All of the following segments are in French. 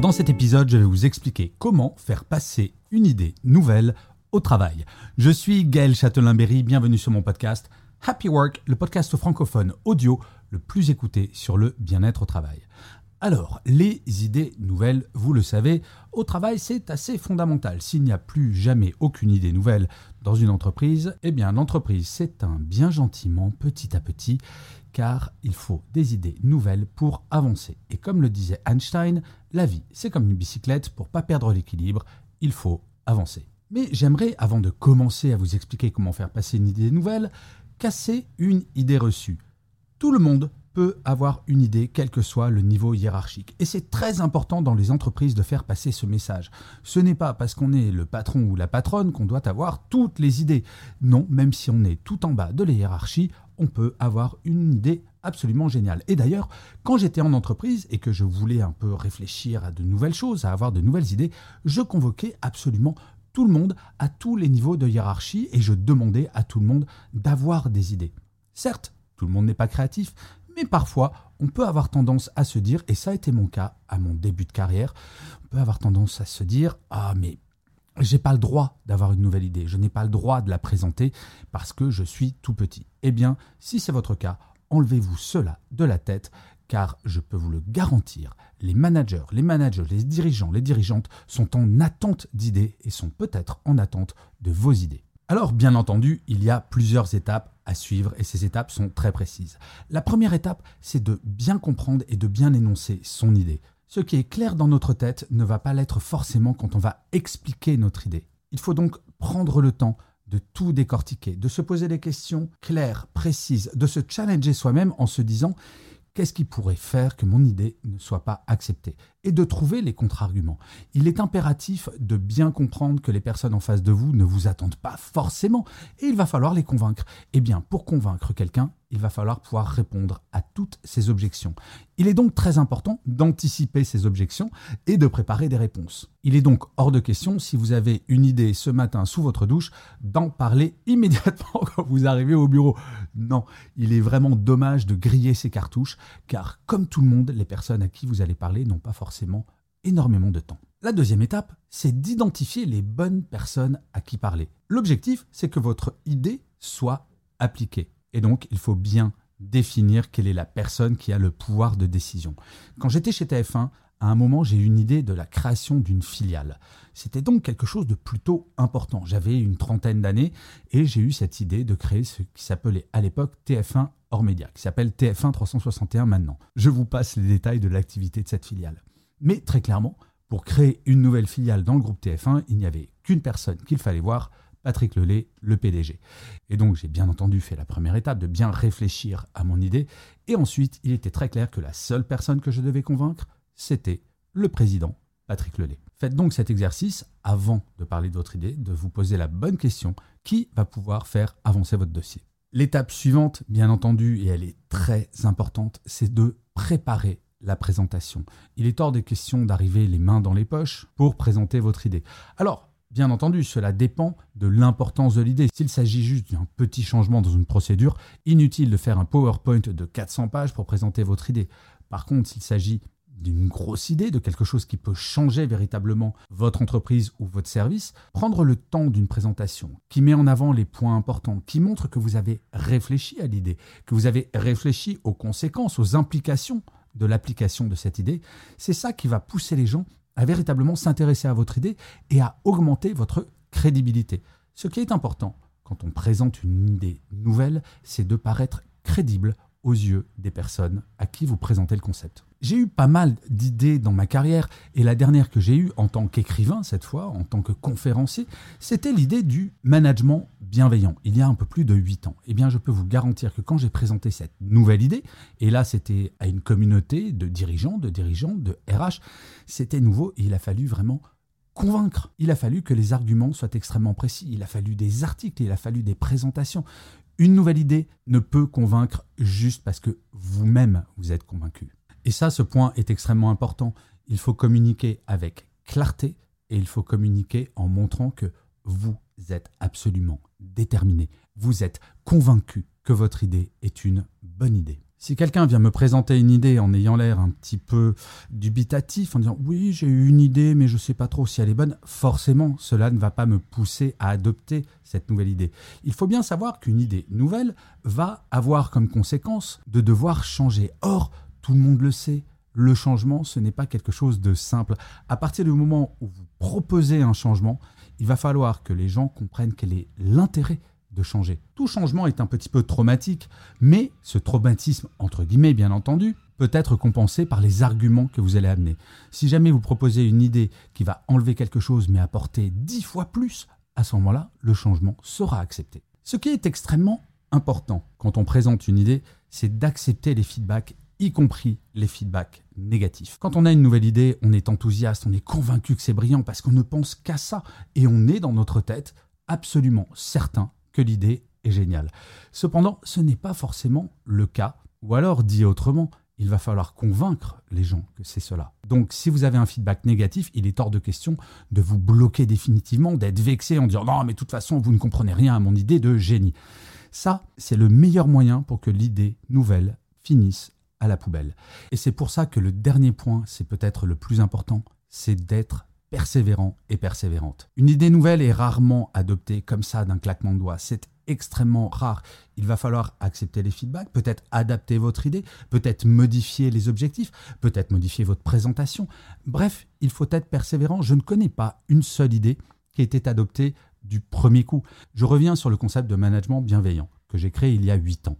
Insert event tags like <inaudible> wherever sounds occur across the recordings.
Dans cet épisode, je vais vous expliquer comment faire passer une idée nouvelle au travail. Je suis Gaël Châtelain-Berry, bienvenue sur mon podcast Happy Work, le podcast francophone audio le plus écouté sur le bien-être au travail. Alors, les idées nouvelles, vous le savez, au travail, c'est assez fondamental. S'il n'y a plus jamais aucune idée nouvelle dans une entreprise, eh bien l'entreprise s'éteint bien gentiment petit à petit, car il faut des idées nouvelles pour avancer. Et comme le disait Einstein, la vie, c'est comme une bicyclette, pour pas perdre l'équilibre, il faut avancer. Mais j'aimerais, avant de commencer à vous expliquer comment faire passer une idée nouvelle, casser une idée reçue. Tout le monde peut avoir une idée, quel que soit le niveau hiérarchique. Et c'est très important dans les entreprises de faire passer ce message. Ce n'est pas parce qu'on est le patron ou la patronne qu'on doit avoir toutes les idées. Non, même si on est tout en bas de la hiérarchie, on peut avoir une idée absolument géniale. Et d'ailleurs, quand j'étais en entreprise et que je voulais un peu réfléchir à de nouvelles choses, à avoir de nouvelles idées, je convoquais absolument tout le monde à tous les niveaux de hiérarchie et je demandais à tout le monde d'avoir des idées. Certes, tout le monde n'est pas créatif, mais parfois on peut avoir tendance à se dire, et ça a été mon cas à mon début de carrière, on peut avoir tendance à se dire, ah mais j'ai pas le droit d'avoir une nouvelle idée, je n'ai pas le droit de la présenter parce que je suis tout petit. Eh bien, si c'est votre cas, enlevez-vous cela de la tête, car je peux vous le garantir, les managers, les managers, les dirigeants, les dirigeantes sont en attente d'idées et sont peut-être en attente de vos idées. Alors, bien entendu, il y a plusieurs étapes à suivre et ces étapes sont très précises. La première étape, c'est de bien comprendre et de bien énoncer son idée. Ce qui est clair dans notre tête ne va pas l'être forcément quand on va expliquer notre idée. Il faut donc prendre le temps de tout décortiquer, de se poser des questions claires, précises, de se challenger soi-même en se disant qu'est-ce qui pourrait faire que mon idée ne soit pas acceptée? Et de trouver les contre-arguments. Il est impératif de bien comprendre que les personnes en face de vous ne vous attendent pas forcément et il va falloir les convaincre. Eh bien, pour convaincre quelqu'un, il va falloir pouvoir répondre à toutes ces objections. Il est donc très important d'anticiper ces objections et de préparer des réponses. Il est donc hors de question, si vous avez une idée ce matin sous votre douche, d'en parler <laughs> immédiatement quand vous arrivez au bureau. Non, il est vraiment dommage de griller ces cartouches, car comme tout le monde, les personnes à qui vous allez parler n'ont pas forcément énormément de temps. La deuxième étape, c'est d'identifier les bonnes personnes à qui parler. L'objectif, c'est que votre idée soit appliquée. Et donc, il faut bien définir quelle est la personne qui a le pouvoir de décision. Quand j'étais chez TF1, à un moment, j'ai eu une idée de la création d'une filiale. C'était donc quelque chose de plutôt important. J'avais une trentaine d'années et j'ai eu cette idée de créer ce qui s'appelait à l'époque TF1 hors média, qui s'appelle TF1 361 maintenant. Je vous passe les détails de l'activité de cette filiale. Mais très clairement, pour créer une nouvelle filiale dans le groupe TF1, il n'y avait qu'une personne qu'il fallait voir, Patrick Lelay, le PDG. Et donc j'ai bien entendu fait la première étape de bien réfléchir à mon idée, et ensuite il était très clair que la seule personne que je devais convaincre, c'était le président Patrick Lelay. Faites donc cet exercice avant de parler de votre idée, de vous poser la bonne question qui va pouvoir faire avancer votre dossier? L'étape suivante, bien entendu, et elle est très importante, c'est de préparer la présentation. Il est hors des questions d'arriver les mains dans les poches pour présenter votre idée. Alors, Bien entendu, cela dépend de l'importance de l'idée. S'il s'agit juste d'un petit changement dans une procédure, inutile de faire un PowerPoint de 400 pages pour présenter votre idée. Par contre, s'il s'agit d'une grosse idée, de quelque chose qui peut changer véritablement votre entreprise ou votre service, prendre le temps d'une présentation qui met en avant les points importants, qui montre que vous avez réfléchi à l'idée, que vous avez réfléchi aux conséquences, aux implications de l'application de cette idée, c'est ça qui va pousser les gens à véritablement s'intéresser à votre idée et à augmenter votre crédibilité. Ce qui est important quand on présente une idée nouvelle, c'est de paraître crédible aux yeux des personnes à qui vous présentez le concept. J'ai eu pas mal d'idées dans ma carrière et la dernière que j'ai eue en tant qu'écrivain cette fois, en tant que conférencier, c'était l'idée du management bienveillant, il y a un peu plus de 8 ans. Eh bien je peux vous garantir que quand j'ai présenté cette nouvelle idée, et là c'était à une communauté de dirigeants, de dirigeants, de RH, c'était nouveau et il a fallu vraiment convaincre. Il a fallu que les arguments soient extrêmement précis, il a fallu des articles, il a fallu des présentations. Une nouvelle idée ne peut convaincre juste parce que vous-même vous êtes convaincu. Et ça, ce point est extrêmement important. Il faut communiquer avec clarté et il faut communiquer en montrant que vous êtes absolument déterminé. Vous êtes convaincu que votre idée est une bonne idée. Si quelqu'un vient me présenter une idée en ayant l'air un petit peu dubitatif, en disant oui, j'ai eu une idée, mais je ne sais pas trop si elle est bonne, forcément, cela ne va pas me pousser à adopter cette nouvelle idée. Il faut bien savoir qu'une idée nouvelle va avoir comme conséquence de devoir changer. Or, tout le monde le sait, le changement, ce n'est pas quelque chose de simple. À partir du moment où vous proposez un changement, il va falloir que les gens comprennent quel est l'intérêt de changer. Tout changement est un petit peu traumatique, mais ce traumatisme, entre guillemets bien entendu, peut être compensé par les arguments que vous allez amener. Si jamais vous proposez une idée qui va enlever quelque chose mais apporter dix fois plus, à ce moment-là, le changement sera accepté. Ce qui est extrêmement important quand on présente une idée, c'est d'accepter les feedbacks, y compris les feedbacks négatifs. Quand on a une nouvelle idée, on est enthousiaste, on est convaincu que c'est brillant parce qu'on ne pense qu'à ça et on est dans notre tête absolument certain l'idée est géniale. Cependant, ce n'est pas forcément le cas, ou alors dit autrement, il va falloir convaincre les gens que c'est cela. Donc si vous avez un feedback négatif, il est hors de question de vous bloquer définitivement, d'être vexé en disant non mais de toute façon vous ne comprenez rien à mon idée de génie. Ça, c'est le meilleur moyen pour que l'idée nouvelle finisse à la poubelle. Et c'est pour ça que le dernier point, c'est peut-être le plus important, c'est d'être persévérant et persévérante. Une idée nouvelle est rarement adoptée comme ça d'un claquement de doigts. C'est extrêmement rare. Il va falloir accepter les feedbacks, peut-être adapter votre idée, peut-être modifier les objectifs, peut-être modifier votre présentation. Bref, il faut être persévérant. Je ne connais pas une seule idée qui ait été adoptée du premier coup. Je reviens sur le concept de management bienveillant que j'ai créé il y a huit ans.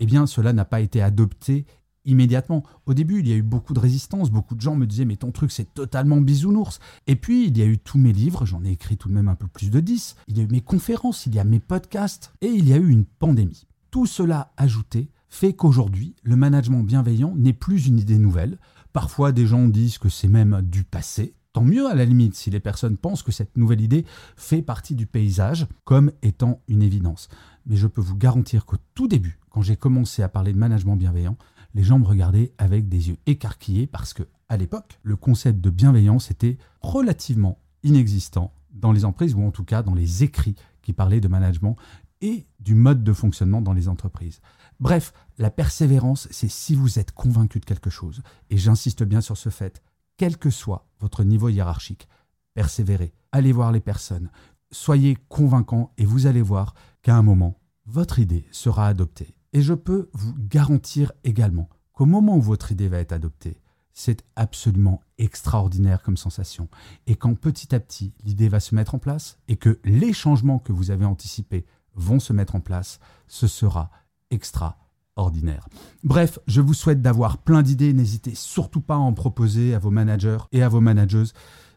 Eh bien, cela n'a pas été adopté immédiatement. Au début, il y a eu beaucoup de résistance, beaucoup de gens me disaient mais ton truc c'est totalement bisounours. Et puis, il y a eu tous mes livres, j'en ai écrit tout de même un peu plus de 10, il y a eu mes conférences, il y a mes podcasts, et il y a eu une pandémie. Tout cela ajouté fait qu'aujourd'hui, le management bienveillant n'est plus une idée nouvelle. Parfois, des gens disent que c'est même du passé. Tant mieux à la limite si les personnes pensent que cette nouvelle idée fait partie du paysage comme étant une évidence. Mais je peux vous garantir qu'au tout début, quand j'ai commencé à parler de management bienveillant, les gens me regardaient avec des yeux écarquillés parce que, à l'époque, le concept de bienveillance était relativement inexistant dans les entreprises ou en tout cas dans les écrits qui parlaient de management et du mode de fonctionnement dans les entreprises. Bref, la persévérance, c'est si vous êtes convaincu de quelque chose, et j'insiste bien sur ce fait, quel que soit votre niveau hiérarchique, persévérez, allez voir les personnes, soyez convaincants et vous allez voir qu'à un moment, votre idée sera adoptée et je peux vous garantir également qu'au moment où votre idée va être adoptée, c'est absolument extraordinaire comme sensation. Et quand petit à petit l'idée va se mettre en place et que les changements que vous avez anticipés vont se mettre en place, ce sera extraordinaire. Bref, je vous souhaite d'avoir plein d'idées. N'hésitez surtout pas à en proposer à vos managers et à vos manageuses.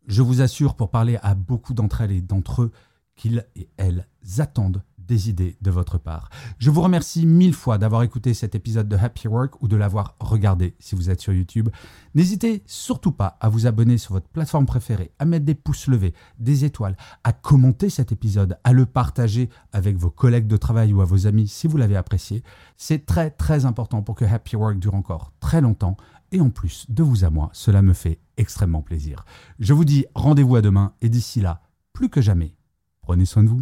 Je vous assure, pour parler à beaucoup d'entre elles et d'entre eux, qu'ils et elles attendent des idées de votre part. Je vous remercie mille fois d'avoir écouté cet épisode de Happy Work ou de l'avoir regardé si vous êtes sur YouTube. N'hésitez surtout pas à vous abonner sur votre plateforme préférée, à mettre des pouces levés, des étoiles, à commenter cet épisode, à le partager avec vos collègues de travail ou à vos amis si vous l'avez apprécié. C'est très très important pour que Happy Work dure encore très longtemps. Et en plus, de vous à moi, cela me fait extrêmement plaisir. Je vous dis rendez-vous à demain et d'ici là, plus que jamais, prenez soin de vous.